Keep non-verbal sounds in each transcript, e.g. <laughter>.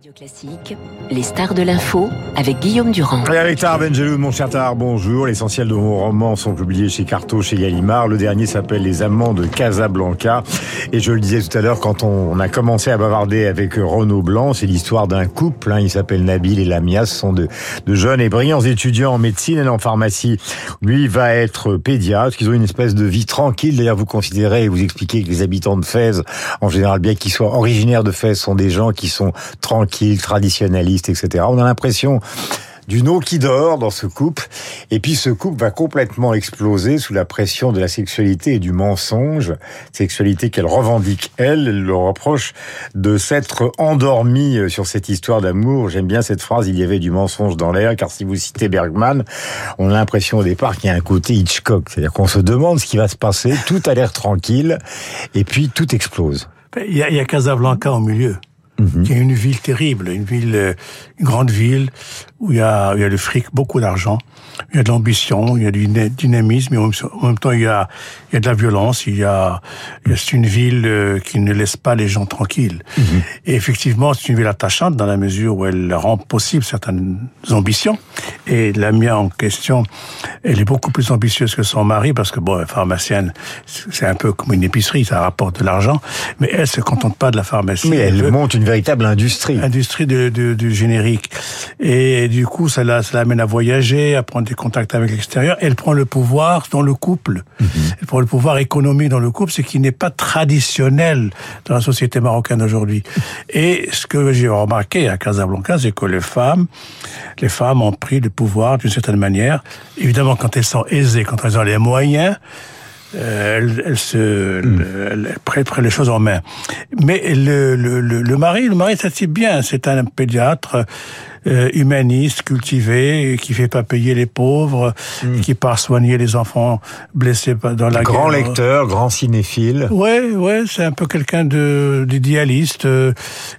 Radio Classique, les stars de l'info avec Guillaume Durand. Mon cher Tar, bonjour. L'essentiel de vos romans sont publiés chez Carto, chez Gallimard. Le dernier s'appelle Les Amants de Casablanca. Et je le disais tout à l'heure, quand on, a commencé à bavarder avec Renaud Blanc, c'est l'histoire d'un couple. Hein, il s'appelle Nabil et Lamia. Ce sont de, de, jeunes et brillants étudiants en médecine et en pharmacie. Lui va être pédiatre. Ils ont une espèce de vie tranquille. D'ailleurs, vous considérez et vous expliquez que les habitants de Fès, en général, bien qu'ils soient originaires de Fès, sont des gens qui sont tranquilles traditionnaliste, etc. On a l'impression d'une eau qui dort dans ce couple. Et puis ce couple va complètement exploser sous la pression de la sexualité et du mensonge. Sexualité qu'elle revendique, elle, elle le reproche de s'être endormie sur cette histoire d'amour. J'aime bien cette phrase, il y avait du mensonge dans l'air, car si vous citez Bergman, on a l'impression au départ qu'il y a un côté Hitchcock. C'est-à-dire qu'on se demande ce qui va se passer, tout a l'air tranquille, et puis tout explose. Il y a, il y a Casablanca au milieu. Mhm. qui est une ville terrible, une ville, euh, une grande ville où il y a, il y a le fric, beaucoup d'argent, il y a de l'ambition, il y a du dynamisme, mais en même temps il y a, il y a de la violence, il y a, c'est une ville euh, qui ne laisse pas les gens tranquilles. Mhm. Et effectivement, c'est une ville attachante dans la mesure où elle rend possible certaines ambitions. Et la mienne en question, elle est beaucoup plus ambitieuse que son mari parce que bon, pharmacienne, c'est un peu comme une épicerie, ça rapporte de l'argent, mais elle se contente pas de la pharmacie. Mais elle, monte une véritable industrie. Industrie de, de, du générique. Et du coup, ça l'amène à voyager, à prendre des contacts avec l'extérieur. Elle prend le pouvoir dans le couple. Mhm. Elle prend le pouvoir économique dans le couple, ce qui n'est pas traditionnel dans la société marocaine aujourd'hui. Et ce que j'ai remarqué à Casablanca, c'est que les femmes, les femmes ont pris le pouvoir d'une certaine manière. Évidemment, quand elles sont aisées, quand elles ont les moyens, elle, elle, se, mm. elle, prête, les choses en main. Mais le, le, le, le mari, le mari, ça bien. C'est un pédiatre euh, humaniste, cultivé, qui fait pas payer les pauvres, hmm. qui part soigner les enfants blessés dans la grand guerre. Grand lecteur, grand cinéphile. Ouais, ouais, c'est un peu quelqu'un de d'idéaliste euh,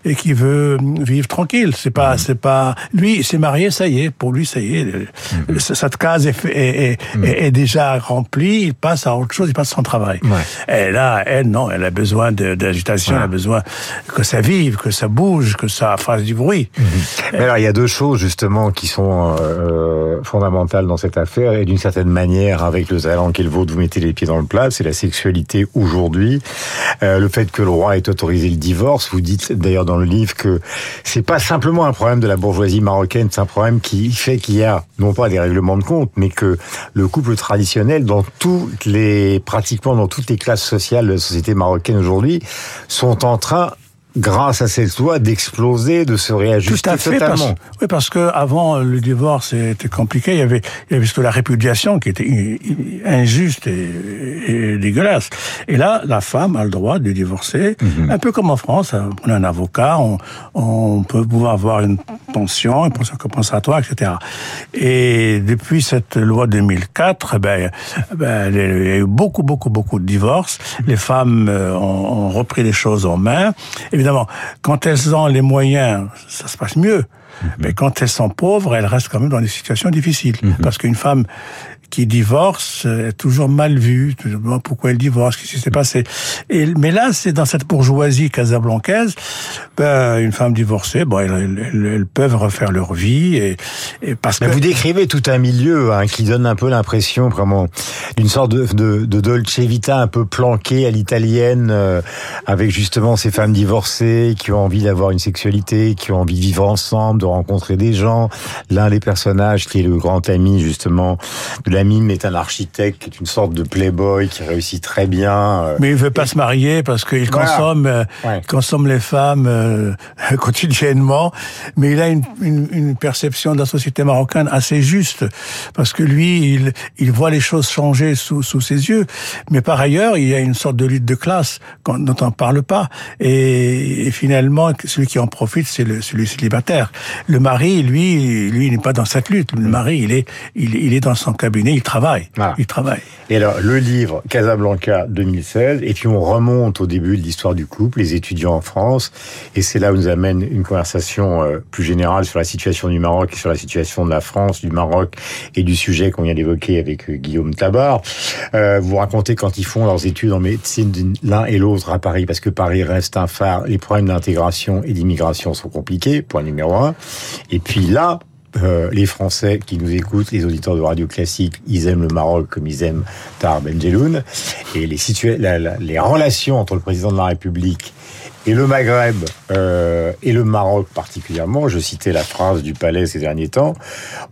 et qui veut vivre tranquille. C'est pas, hmm. c'est pas. Lui, il s'est marié, ça y est. Pour lui, ça y est. Hmm. Cette case est, est, est, est, déjà remplie. Il passe à autre chose. Il passe à son travail. Ouais. Et là, elle, non, elle a besoin d'agitation. Elle a besoin que ça vive, que ça bouge, que ça fasse du bruit. Mais alors, il y a deux choses justement qui sont euh, fondamentales dans cette affaire et d'une certaine manière, avec le talent qu'est le vôtre, vous mettez les pieds dans le plat. C'est la sexualité aujourd'hui, euh, le fait que le roi ait autorisé le divorce. Vous dites d'ailleurs dans le livre que c'est pas simplement un problème de la bourgeoisie marocaine, c'est un problème qui fait qu'il y a non pas des règlements de compte, mais que le couple traditionnel, dans toutes les pratiquement dans toutes les classes sociales de la société marocaine aujourd'hui, sont en train grâce à cette loi, d'exploser, de se réajuster Tout à fait, totalement. Parce, oui, parce que avant le divorce était compliqué. Il y avait, il y avait la répudiation qui était injuste et, dégueulasse. Et là, la femme a le droit de divorcer, mhm. un peu comme en France. On a un avocat, on, on peut pouvoir avoir une pension, une pension compensatoire, etc. Et depuis cette loi 2004, ben, ben, il y a eu beaucoup, beaucoup, beaucoup de divorces. Les femmes euh, ont, ont repris les choses en main. Et évidemment, quand elles ont les moyens, ça se passe mieux. Mhm. Mais quand elles sont pauvres, elles restent quand même dans des situations difficiles. Mhm. Parce qu'une femme qui divorce est toujours mal vu. Pourquoi elle divorce? Qu'est-ce qui s'est passé? Et, Mais là, c'est dans cette bourgeoisie casablancaise, ben, une femme divorcée, bon, elles, peuvent refaire leur vie. Et, et parce que... Vous décrivez tout un milieu hein, qui donne un peu l'impression vraiment d'une sorte de, de, de, Dolce Vita un peu planqué à l'italienne, euh, avec justement ces femmes divorcées qui ont envie d'avoir une sexualité, qui ont envie de vivre ensemble, de rencontrer des gens. L'un des personnages qui est le grand ami justement de la Mime est un architecte qui est une sorte de playboy qui réussit très bien. Euh, Mais il veut pas se marier parce qu'il consomme, euh, consomme les femmes euh, <laughs> quotidiennement. Mais il a une, une, une, perception de la société marocaine assez juste parce que lui, il, il voit les choses changer sous, sous ses yeux. Mais par ailleurs, il y a une sorte de lutte de classe dont on parle pas. Et, et finalement, celui qui en profite, c'est le, celui célibataire. Le mari, lui, lui, il n'est pas dans cette lutte. Le mari, il est, il, il est dans son cabinet mais il travaille. Il travaille. Et alors, le livre Casablanca 2016, et puis on remonte au début de l'histoire du couple, les étudiants en France, et c'est là où nous amène une conversation euh, plus générale sur la situation du Maroc et sur la situation de la France, du Maroc et du sujet qu'on vient d'évoquer avec euh, Guillaume Tabar. Euh, vous racontez quand ils font leurs études en médecine l'un et l'autre à Paris, parce que Paris reste un phare, les problèmes d'intégration et d'immigration sont compliqués, point numéro un. Et puis là, euh, les Français qui nous écoutent, les auditeurs de radio classique, ils aiment le Maroc comme ils aiment Tar Benjeloun. Et les, les relations entre le président de la République et le Maghreb euh, et le Maroc particulièrement, je citais la phrase du palais ces derniers temps,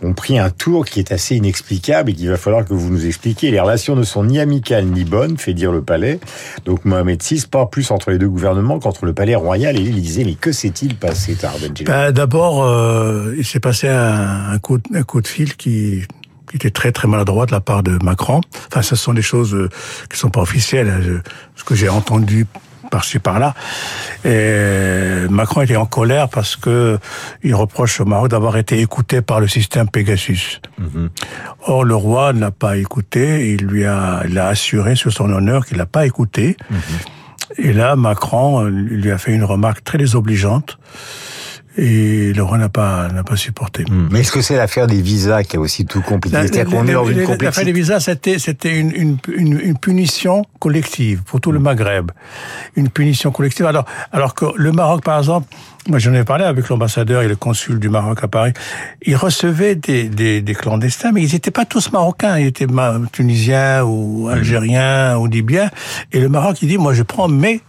ont pris un tour qui est assez inexplicable et qu'il va falloir que vous nous expliquiez. Les relations ne sont ni amicales ni bonnes, fait dire le palais. Donc Mohamed VI, pas plus entre les deux gouvernements qu'entre le palais royal et l'Élysée. Mais que s'est-il passé, ben, D'abord, euh, il s'est passé un, un, coup, de fil qui qui était très très maladroit de la part de Macron. Enfin, ce sont des choses euh, qui sont pas officielles. Hein. Ce que j'ai entendu par-ci par-là. Et Macron était en colère parce que il reproche au Maroc d'avoir été écouté par le système Pegasus. Mhm. Or, le roi n'a pas écouté. Il lui a, il a assuré sur son honneur qu'il n'a pas écouté. Mhm. Et là, Macron lui a fait une remarque très désobligeante et le roi n'a pas n'a pas supporté. Hmm. Mais est-ce que c'est l'affaire des visas qui a aussi tout compliqué? C'est-à-dire qu'on est dans une L'affaire des visas, c'était c'était une, une, une, une, punition collective pour tout le Maghreb, une punition collective. Alors alors que le Maroc, par exemple, moi j'en ai parlé avec l'ambassadeur et le consul du Maroc à Paris, ils recevaient des, des, des clandestins, mais ils n'étaient pas tous marocains, ils étaient tunisiens ou algériens ou libyens. Et le Maroc, il dit, moi je prends mes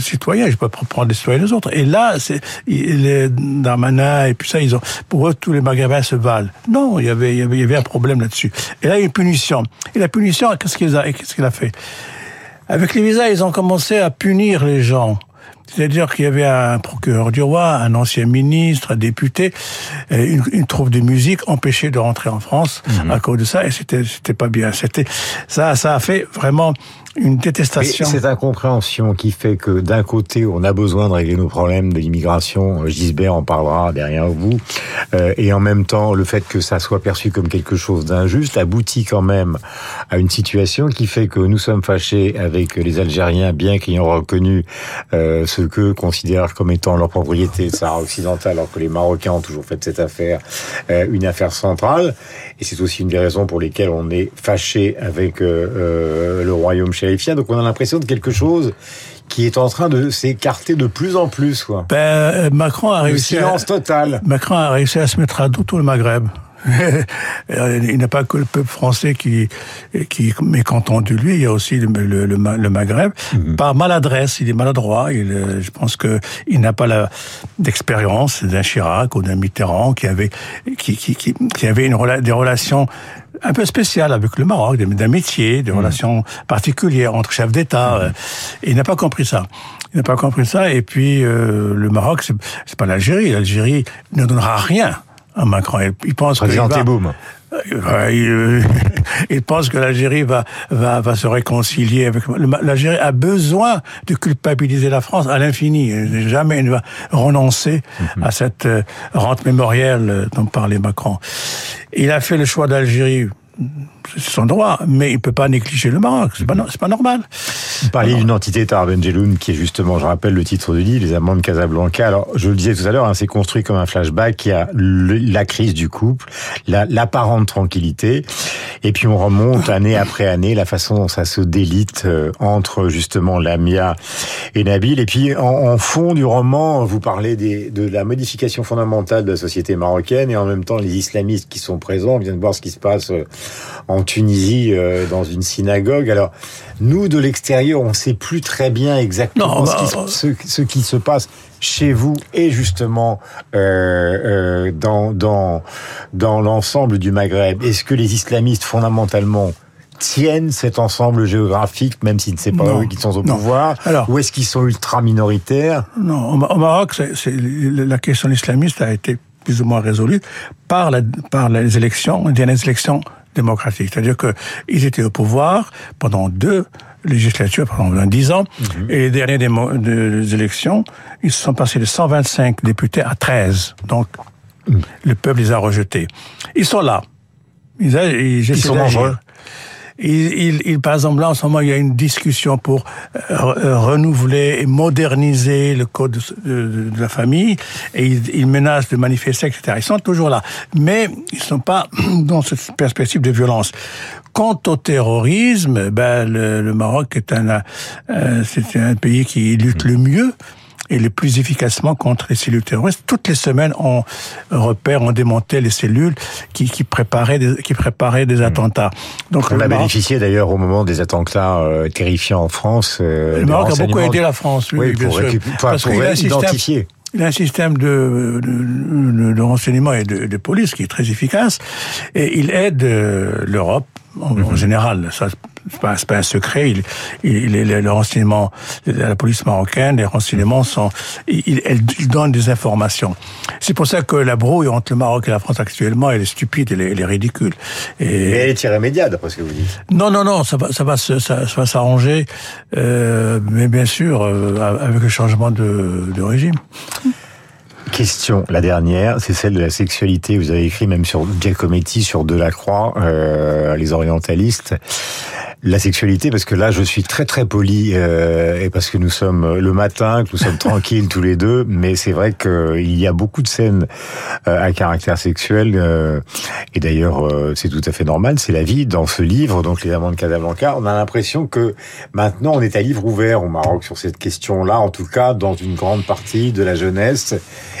citoyens, je peux pas prendre les citoyens des autres. Et là, c'est les Darmanin et puis ça, ils ont pour eux tous les magasins se valent. Non, il y avait il y avait, il y avait un problème là-dessus. Et là, il y a une punition. Et la punition, qu'est-ce qu'il a qu'est-ce qu'il a fait? Avec les visas, ils ont commencé à punir les gens. C'est-à-dire qu'il y avait un procureur du roi, un ancien ministre, un député, une, une troupe de musique empêchée de rentrer en France mhm. à cause de ça, et c'était c'était pas bien. C'était ça, ça a fait vraiment une détestation. Cette incompréhension qui fait que d'un côté, on a besoin de régler nos problèmes de l'immigration, Gisbert en parlera derrière vous, euh, et en même temps, le fait que ça soit perçu comme quelque chose d'injuste aboutit quand même à une situation qui fait que nous sommes fâchés avec les Algériens, bien qu'ayant reconnu euh, ce que considèrent comme étant leur propriété Sahara occidentale, alors que les Marocains ont toujours fait de cette affaire euh, une affaire centrale. Et c'est aussi une des raisons pour lesquelles on est fâché avec le royaume donc on a l'impression de quelque chose qui est en train de s'écarter de plus en plus. Quoi. Ben, euh, Macron a réussi. silence total. Macron a réussi à se mettre à dos tout le Maghreb. <laughs> il n'a pas que le peuple français qui, qui est mécontent de lui, il y a aussi le, le, le, Maghreb. Mhm. Par maladresse, il est maladroit. Il, euh, je pense que il n'a pas la d'expérience d'un Chirac ou d'un Mitterrand qui avait qui, qui, qui, qui avait une, des relations un peu spéciales avec le Maroc, d'amitié, des mhm. relations particulières entre chefs d'État. Mhm. Il n'a pas compris ça. Il n'a pas compris ça. Et puis euh, le Maroc, c'est pas l'Algérie. L'Algérie ne donnera rien ah, Macron. Il pense que <laughs> il, pense que l'Algérie va, va, va se réconcilier avec l'Algérie a besoin de culpabiliser la France à l'infini. Jamais il ne va renoncer mhm. à cette euh, rente mémorielle dont parlait Macron. Il a fait le choix d'Algérie son droit, mais il peut pas négliger le Maroc. C'est pas, pas normal. Vous parliez d'une entité Tarbenjeloun qui est justement, je rappelle le titre du livre, les amants de Casablanca. Alors, je le disais tout à l'heure, hein, c'est construit comme un flashback. qui a la crise du couple, l'apparente tranquillité, et puis on remonte année après année la façon dont ça se délite euh, entre justement Lamia et Nabil. Et puis en, fond du roman, vous parlez des, de la modification fondamentale de la société marocaine et en même temps les islamistes qui sont présents. On vient de voir ce qui se passe euh, en Tunisie euh, dans une synagogue. Alors nous de l'extérieur, on ne sait plus très bien exactement bah, ce, qui, ce, qui, se passe chez vous et justement euh, euh, dans dans dans l'ensemble du Maghreb. Est-ce que les islamistes fondamentalement tiennent cet ensemble géographique, même si ne pas eux qui sont au pouvoir Alors, Ou est-ce qu'ils sont ultra minoritaires Non, au Maroc, c'est, la question islamiste a été plus ou moins résolue par, la, par les élections, les dernières élections démocratique. C'est-à-dire qu'ils étaient au pouvoir pendant deux législatures, pendant dix ans, mhm. et les dernières des, élections, ils se sont passés de 125 députés à 13. Donc, mhm. le peuple les a rejetés. Ils sont là. Ils, ils, Ils sont dangereux. Il, il, il, par exemple, là, en ce moment, il y a une discussion pour euh, renouveler et moderniser le code de, la famille, et ils, ils, menacent de manifester, etc. Ils sont toujours là, mais ils sont pas <clears throat> dans cette perspective de violence. Quant au terrorisme, ben, le, le Maroc est un, euh, c'est un pays qui lutte le mieux et le plus efficacement contre les cellules terroristes. Toutes les semaines, on repère, on démontait les cellules qui, qui préparaient des, qui préparaient des attentats. Donc on a Maroc, bénéficié d'ailleurs au moment des attentats euh, terrifiants en France. Euh, le Maroc a beaucoup aidé la France, oui, oui bien pour, sûr. Parce pour identifier. Il a un système de, de, de renseignement et de, de, police qui est très efficace et il aide euh, l'Europe en, -hmm. en, général. Ça, pas, pas un secret. Il, il, il, le renseignement, la police marocaine, les renseignements sont, il, elle, il donne des informations. C'est pour ça que la brouille entre le Maroc et la France actuellement, elle est stupide, elle est, elle est ridicule. Et Mais elle est irrémédiable, d'après ce que vous dites. Non, non, non, ça va, ça va, ça, ça va s'arranger, euh, mais bien sûr, euh, avec le changement de, de régime. Question, la dernière, c'est celle de la sexualité. Vous avez écrit même sur Giacometti, sur Delacroix, euh, les orientalistes. La sexualité, parce que là, je suis très très poli, euh, et parce que nous sommes le matin, que nous sommes tranquilles tous les deux, mais c'est vrai qu'il y a beaucoup de scènes euh, à caractère sexuel, euh, et d'ailleurs, euh, c'est tout à fait normal, c'est la vie dans ce livre, donc Les Amants de Casablanca. On a l'impression que maintenant, on est à livre ouvert au Maroc sur cette question-là, en tout cas dans une grande partie de la jeunesse.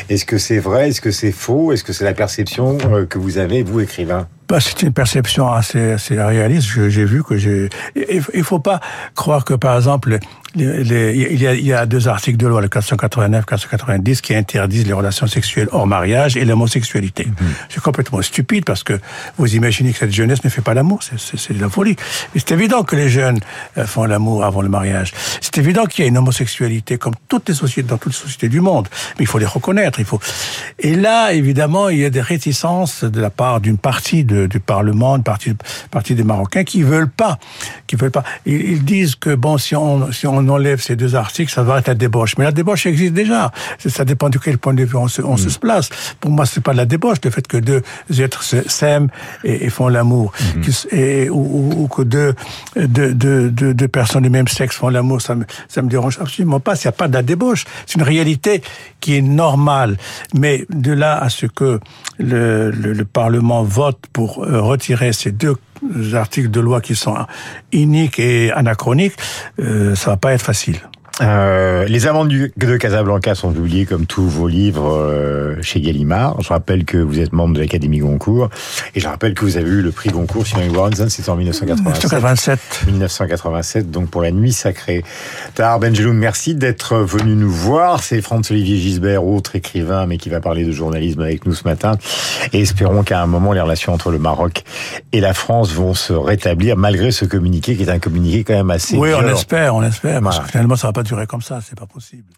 Est-ce que c'est vrai? Est-ce que c'est faux? Est-ce que c'est la perception euh, que vous avez, vous, écrivain? Bah, c'est une perception assez, assez réaliste. J'ai vu que j'ai. Il faut pas croire que, par exemple, les, les, il, y a, il y a deux articles de loi, le 489, 490, qui interdisent les relations sexuelles hors mariage et l'homosexualité. Mmh. C'est complètement stupide parce que vous imaginez que cette jeunesse ne fait pas l'amour. C'est de la folie. C'est évident que les jeunes font l'amour avant le mariage. C'est évident qu'il y a une homosexualité comme toutes les sociétés, dans toutes les sociétés du monde. Mais il faut les reconnaître. Il faut. Et là, évidemment, il y a des réticences de la part d'une partie de, du Parlement, une partie, partie des Marocains qui veulent pas, qui veulent pas. Ils, ils disent que bon, si on, si on enlève ces deux articles, ça va être la débauche. Mais la débauche existe déjà. Ça dépend de quel point de vue on se, on mmh. se place. Pour moi, c'est pas de la débauche, le fait que deux êtres s'aiment et, et, font l'amour, mmh. et ou, ou, que deux, deux, deux, deux, deux personnes du même sexe font l'amour, ça me, ça me dérange absolument pas. Il n'y a pas de la débauche. C'est une réalité qui est normale. Mais de là à ce que le, le, le Parlement vote pour retirer ces deux articles de loi qui sont iniques et anachroniques, euh, ça va pas être facile. Euh, les amants de Casablanca sont publiés comme tous vos livres euh, chez Gallimard. Je rappelle que vous êtes membre de l'Académie Goncourt et je rappelle que vous avez eu le prix Goncourt sur Warren, c'était en 1987. 1987, donc pour la nuit sacrée. Tahar Benjeloun, merci d'être venu nous voir. C'est Franz-Olivier Gisbert, autre écrivain, mais qui va parler de journalisme avec nous ce matin. Et espérons qu'à un moment, les relations entre le Maroc et la France vont se rétablir malgré ce communiqué qui est un communiqué quand même assez Oui, violent. on espère, on espère, parce que finalement, ça va pas durer comme ça, c'est pas possible.